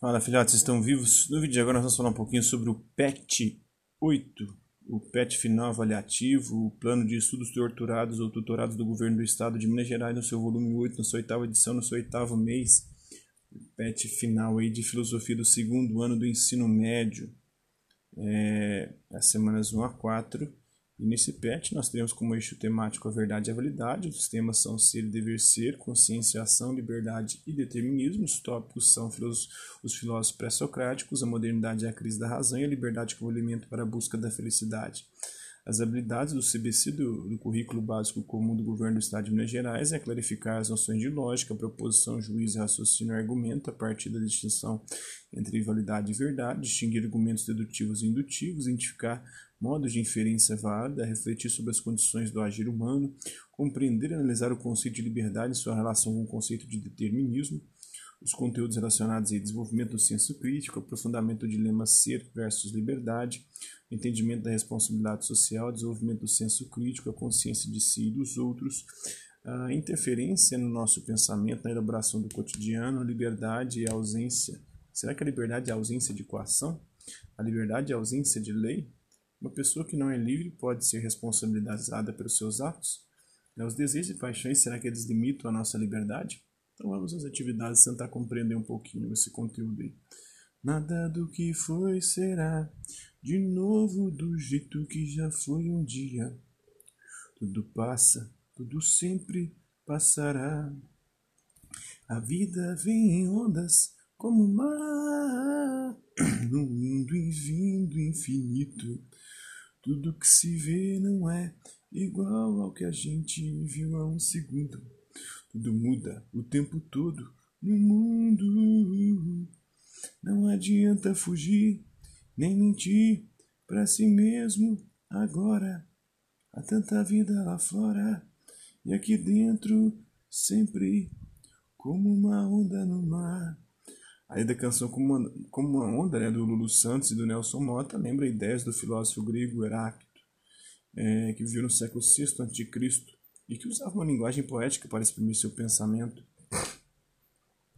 Fala filhotes, estão vivos? No vídeo de agora nós vamos falar um pouquinho sobre o PET 8, o PET final avaliativo, o plano de estudos torturados ou tutorados do governo do estado de Minas Gerais no seu volume 8, na sua oitava edição, no seu oitavo mês. O PET final aí de filosofia do segundo ano do ensino médio, é, as semanas 1 a 4. E nesse PET nós temos como eixo temático a verdade e a validade, os temas são ser e dever ser, consciência, ação, liberdade e determinismo, os tópicos são os filósofos pré-socráticos, a modernidade e a crise da razão e a liberdade como elemento para a busca da felicidade. As habilidades do CBC do, do, Currículo Básico Comum do Governo do Estado de Minas Gerais é clarificar as noções de lógica, proposição, juízo, raciocínio e argumento a partir da distinção entre validade e verdade, distinguir argumentos dedutivos e indutivos, identificar modos de inferência válida, refletir sobre as condições do agir humano, compreender e analisar o conceito de liberdade em sua relação com o conceito de determinismo, os conteúdos relacionados ao desenvolvimento do senso crítico, aprofundamento do dilema ser versus liberdade, entendimento da responsabilidade social, desenvolvimento do senso crítico, a consciência de si e dos outros, a interferência no nosso pensamento, na elaboração do cotidiano, liberdade e ausência. Será que a liberdade é a ausência de coação? A liberdade é a ausência de lei? Uma pessoa que não é livre pode ser responsabilizada pelos seus atos? Né, os desejos e paixões, será que eles limitam a nossa liberdade? Então vamos às atividades tentar compreender um pouquinho esse conteúdo aí. Nada do que foi será de novo do jeito que já foi um dia. Tudo passa, tudo sempre passará. A vida vem em ondas como o mar, no mundo e vindo infinito. Tudo que se vê não é igual ao que a gente viu há um segundo. Tudo muda o tempo todo no mundo. Não adianta fugir, nem mentir para si mesmo agora. Há tanta vida lá fora e aqui dentro sempre como uma onda no mar. Aí da canção Como uma, Como uma Onda, né, do Lulu Santos e do Nelson Mota, lembra ideias do filósofo grego Heráclito, é, que viveu no século VI a.C. e que usava uma linguagem poética para exprimir seu pensamento.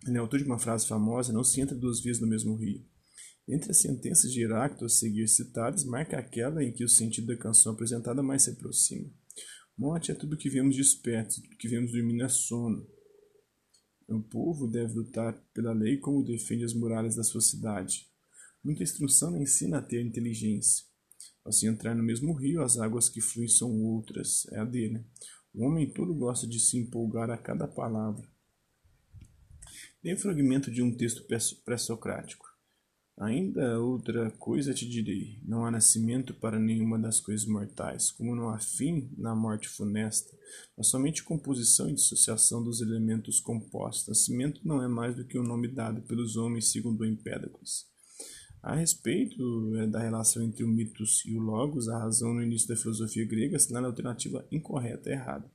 Ele é autor de uma frase famosa, não se entra duas vezes no mesmo rio. Entre as sentenças de Heráclito a seguir citadas, marca aquela em que o sentido da canção apresentada mais se aproxima. Morte é tudo que vemos desperto, tudo que vemos dormindo é sono. O povo deve lutar pela lei como defende as muralhas da sua cidade. Muita instrução ensina a ter inteligência. Ao se entrar no mesmo rio, as águas que fluem são outras. É a dele. O homem todo gosta de se empolgar a cada palavra. Tem um fragmento de um texto pré-socrático. Ainda outra coisa te direi: não há nascimento para nenhuma das coisas mortais, como não há fim na morte funesta, mas somente composição e dissociação dos elementos compostos. Nascimento não é mais do que o um nome dado pelos homens, segundo Empédocles. A respeito é, da relação entre o mitos e o logos, a razão no início da filosofia grega assinala a alternativa incorreta, errada.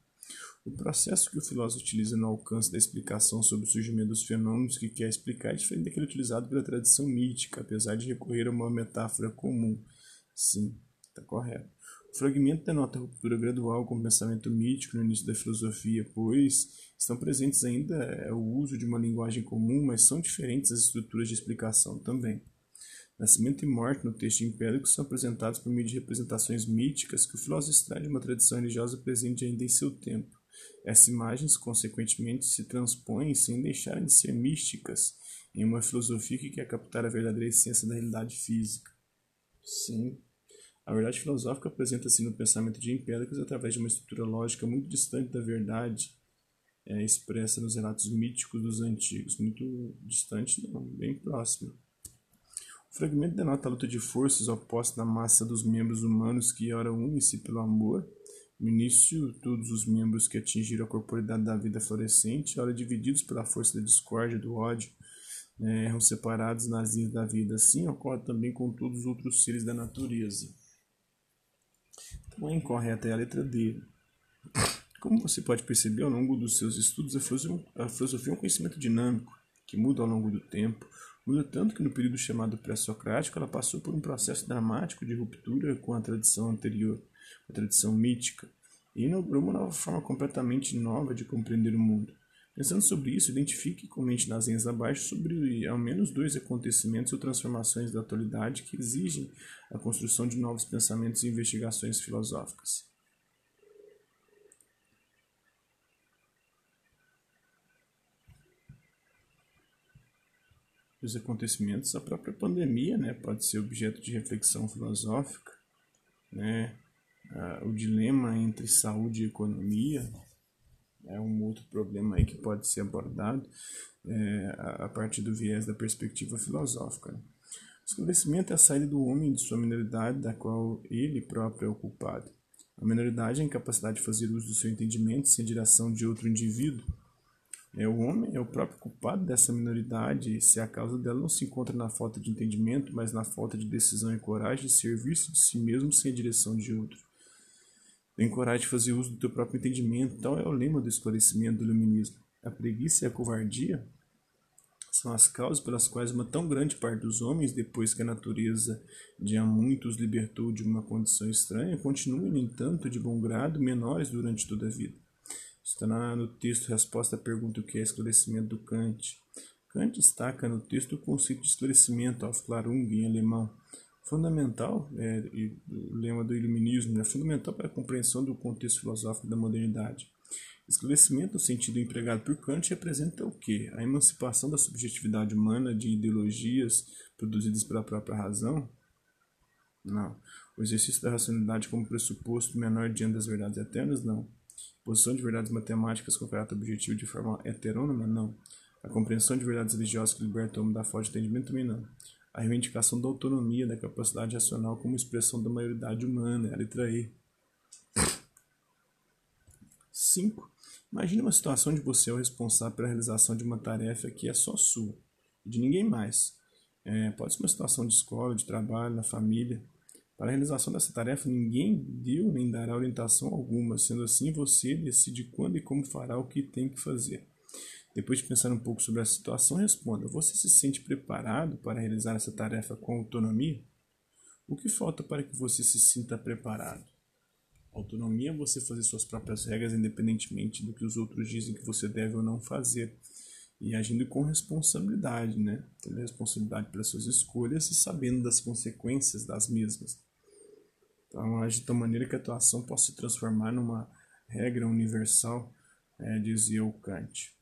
O processo que o filósofo utiliza no alcance da explicação sobre o surgimento dos fenômenos que quer explicar é diferente daquele utilizado pela tradição mítica, apesar de recorrer a uma metáfora comum. Sim, está correto. O fragmento denota a ruptura gradual com o pensamento mítico no início da filosofia, pois estão presentes ainda é, o uso de uma linguagem comum, mas são diferentes as estruturas de explicação também. Nascimento e morte no texto empírico são apresentados por meio de representações míticas que o filósofo extrai de uma tradição religiosa presente ainda em seu tempo. Essas imagens, consequentemente, se transpõem sem deixarem de ser místicas em uma filosofia que quer captar a verdadeira essência da realidade física. Sim, a verdade filosófica apresenta-se no pensamento de Empédocles através de uma estrutura lógica muito distante da verdade é, expressa nos relatos míticos dos antigos. Muito distante, não, bem próximo. O fragmento denota a luta de forças opostas na massa dos membros humanos que ora unem-se pelo amor no início, todos os membros que atingiram a corporidade da vida florescente, ora divididos pela força da discórdia, do ódio, né, eram separados nas linhas da vida. Assim ocorre também com todos os outros seres da natureza. Então, a incorreta é a letra D. Como você pode perceber ao longo dos seus estudos, a filosofia é um conhecimento dinâmico, que muda ao longo do tempo, muda tanto que no período chamado pré-socrático ela passou por um processo dramático de ruptura com a tradição anterior a tradição mítica, e inaugurou uma nova forma completamente nova de compreender o mundo. Pensando sobre isso, identifique e comente nas linhas abaixo sobre ao menos dois acontecimentos ou transformações da atualidade que exigem a construção de novos pensamentos e investigações filosóficas. Os acontecimentos, a própria pandemia né, pode ser objeto de reflexão filosófica, né, o dilema entre saúde e economia, é um outro problema aí que pode ser abordado é, a, partir do viés da perspectiva filosófica. Né? O esclarecimento é a saída do homem de sua minoridade, da qual ele próprio é o culpado. A minoridade é a incapacidade de fazer uso do seu entendimento sem direção de outro indivíduo. É, o homem é o próprio culpado dessa minoridade, se a causa dela não se encontra na falta de entendimento, mas na falta de decisão e coragem de servir-se de si mesmo sem a direção de outro. Tem coragem de fazer uso do teu próprio entendimento. Tal é o lema do esclarecimento do iluminismo. A preguiça e a covardia são as causas pelas quais uma tão grande parte dos homens, depois que a natureza de há muito os libertou de uma condição estranha, continuam, no entanto, de bom grado, menores durante toda a vida. Está no texto resposta à pergunta o que é esclarecimento do Kant. Kant destaca no texto o conceito de esclarecimento, Aufklärung em alemão, fundamental, é, o lema do iluminismo, é fundamental para a compreensão do contexto filosófico da modernidade. Esclarecimento, no sentido empregado por Kant, representa o quê? A emancipação da subjetividade humana de ideologias produzidas pela própria razão? Não. O exercício da racionalidade como pressuposto menor diante das verdades eternas? Não. Posição de verdades matemáticas com caráter objetivo de forma heterônoma? Não. A compreensão de verdades religiosas que libertam o homem da falta de entendimento? Também não a reivindicação da autonomia, da capacidade racional como expressão da maioridade humana, a letra E. 5. Imagine uma situação de você é o responsável pela realização de uma tarefa que é só sua, de ninguém mais. É, pode ser uma situação de escola, de trabalho, na família. Para a realização dessa tarefa, ninguém deu nem dará orientação alguma, sendo assim, você decide quando e como fará o que tem que fazer. Depois de pensar um pouco sobre a situação, responda: Você se sente preparado para realizar essa tarefa com autonomia? O que falta para que você se sinta preparado? Autonomia é você fazer suas próprias regras independentemente do que os outros dizem que você deve ou não fazer. E agindo com responsabilidade, né? Tendo responsabilidade pelas suas escolhas e sabendo das consequências das mesmas. Então, age de tal maneira que a ação possa se transformar numa regra universal, é, dizia o Kant.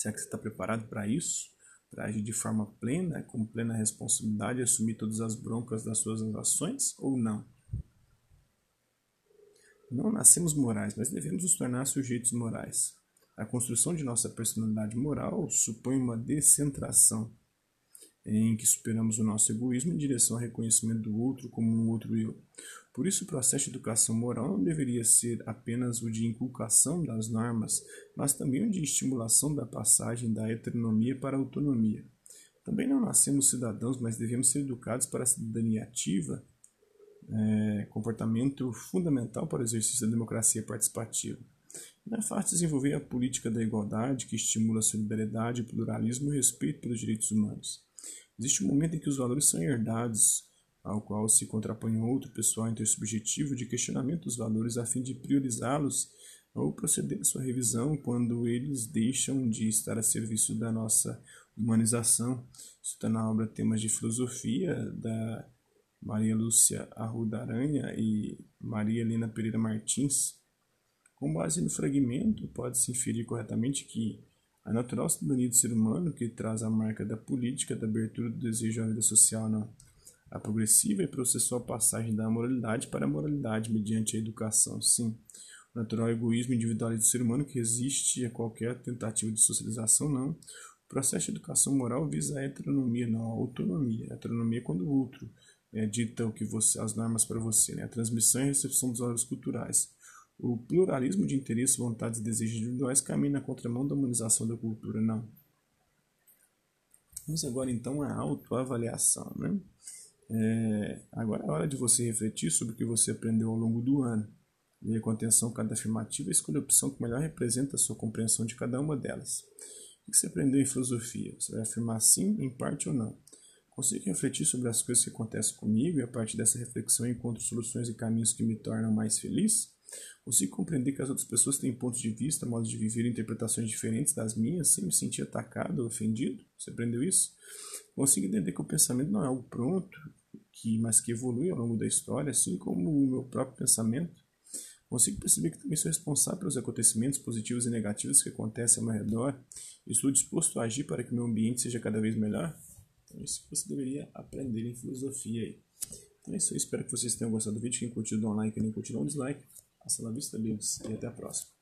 Será que você está preparado para isso? Para agir de forma plena, com plena responsabilidade, assumir todas as broncas das suas ações ou não? Não nascemos morais, mas devemos nos tornar sujeitos morais. A construção de nossa personalidade moral supõe uma descentração, em que superamos o nosso egoísmo em direção ao reconhecimento do outro como um outro eu. Por isso, o processo de educação moral não deveria ser apenas o de inculcação das normas, mas também o de estimulação da passagem da heteronomia para a autonomia. Também não nascemos cidadãos, mas devemos ser educados para a cidadania ativa, é, comportamento fundamental para o exercício da democracia participativa. Não é fácil desenvolver a política da igualdade, que estimula a solidariedade, o pluralismo e o respeito pelos direitos humanos. Existe um momento em que os valores são herdados ao qual se contrapõe outro pessoal intersubjetivo de questionamento dos valores a fim de priorizá-los ou proceder à sua revisão quando eles deixam de estar a serviço da nossa humanização. Isso está na obra Temas de Filosofia, da Maria Lúcia Arruda Aranha e Maria Helena Pereira Martins. Com base no fragmento, pode-se inferir corretamente que a natural cidadania do ser humano, que traz a marca da política, da abertura do desejo à vida social na a progressiva e processual passagem da moralidade para a moralidade mediante a educação, sim. O natural egoísmo individualista do ser humano que resiste a qualquer tentativa de socialização, não. O processo de educação moral visa a heteronomia, não a autonomia. A heteronomia é quando o outro é, dita o que você, as normas para você, né? a transmissão e recepção dos valores culturais. O pluralismo de interesses, vontades e desejos individuais caminha na contramão da humanização da cultura, não. Vamos agora então à autoavaliação, né? É, agora é hora de você refletir sobre o que você aprendeu ao longo do ano. Leia com atenção cada afirmativa e escolha a opção que melhor representa a sua compreensão de cada uma delas. O que você aprendeu em filosofia? Você vai afirmar sim, em parte ou não? Consigo refletir sobre as coisas que acontecem comigo e a partir dessa reflexão encontro soluções e caminhos que me tornam mais feliz? Consigo compreender que as outras pessoas têm pontos de vista, modos de viver e interpretações diferentes das minhas, sem me sentir atacado ou ofendido. Você aprendeu isso? Consigo entender que o pensamento não é algo pronto, que, mas que evolui ao longo da história, assim como o meu próprio pensamento. Consigo perceber que também sou responsável pelos acontecimentos positivos e negativos que acontecem ao meu redor e estou disposto a agir para que meu ambiente seja cada vez melhor. Então, isso você deveria aprender em filosofia aí. Então é isso aí, espero que vocês tenham gostado do vídeo. Quem curtiu, dá um like, quem não curtiu, dá um dislike. Hasta la vista, amigos, e até a próxima.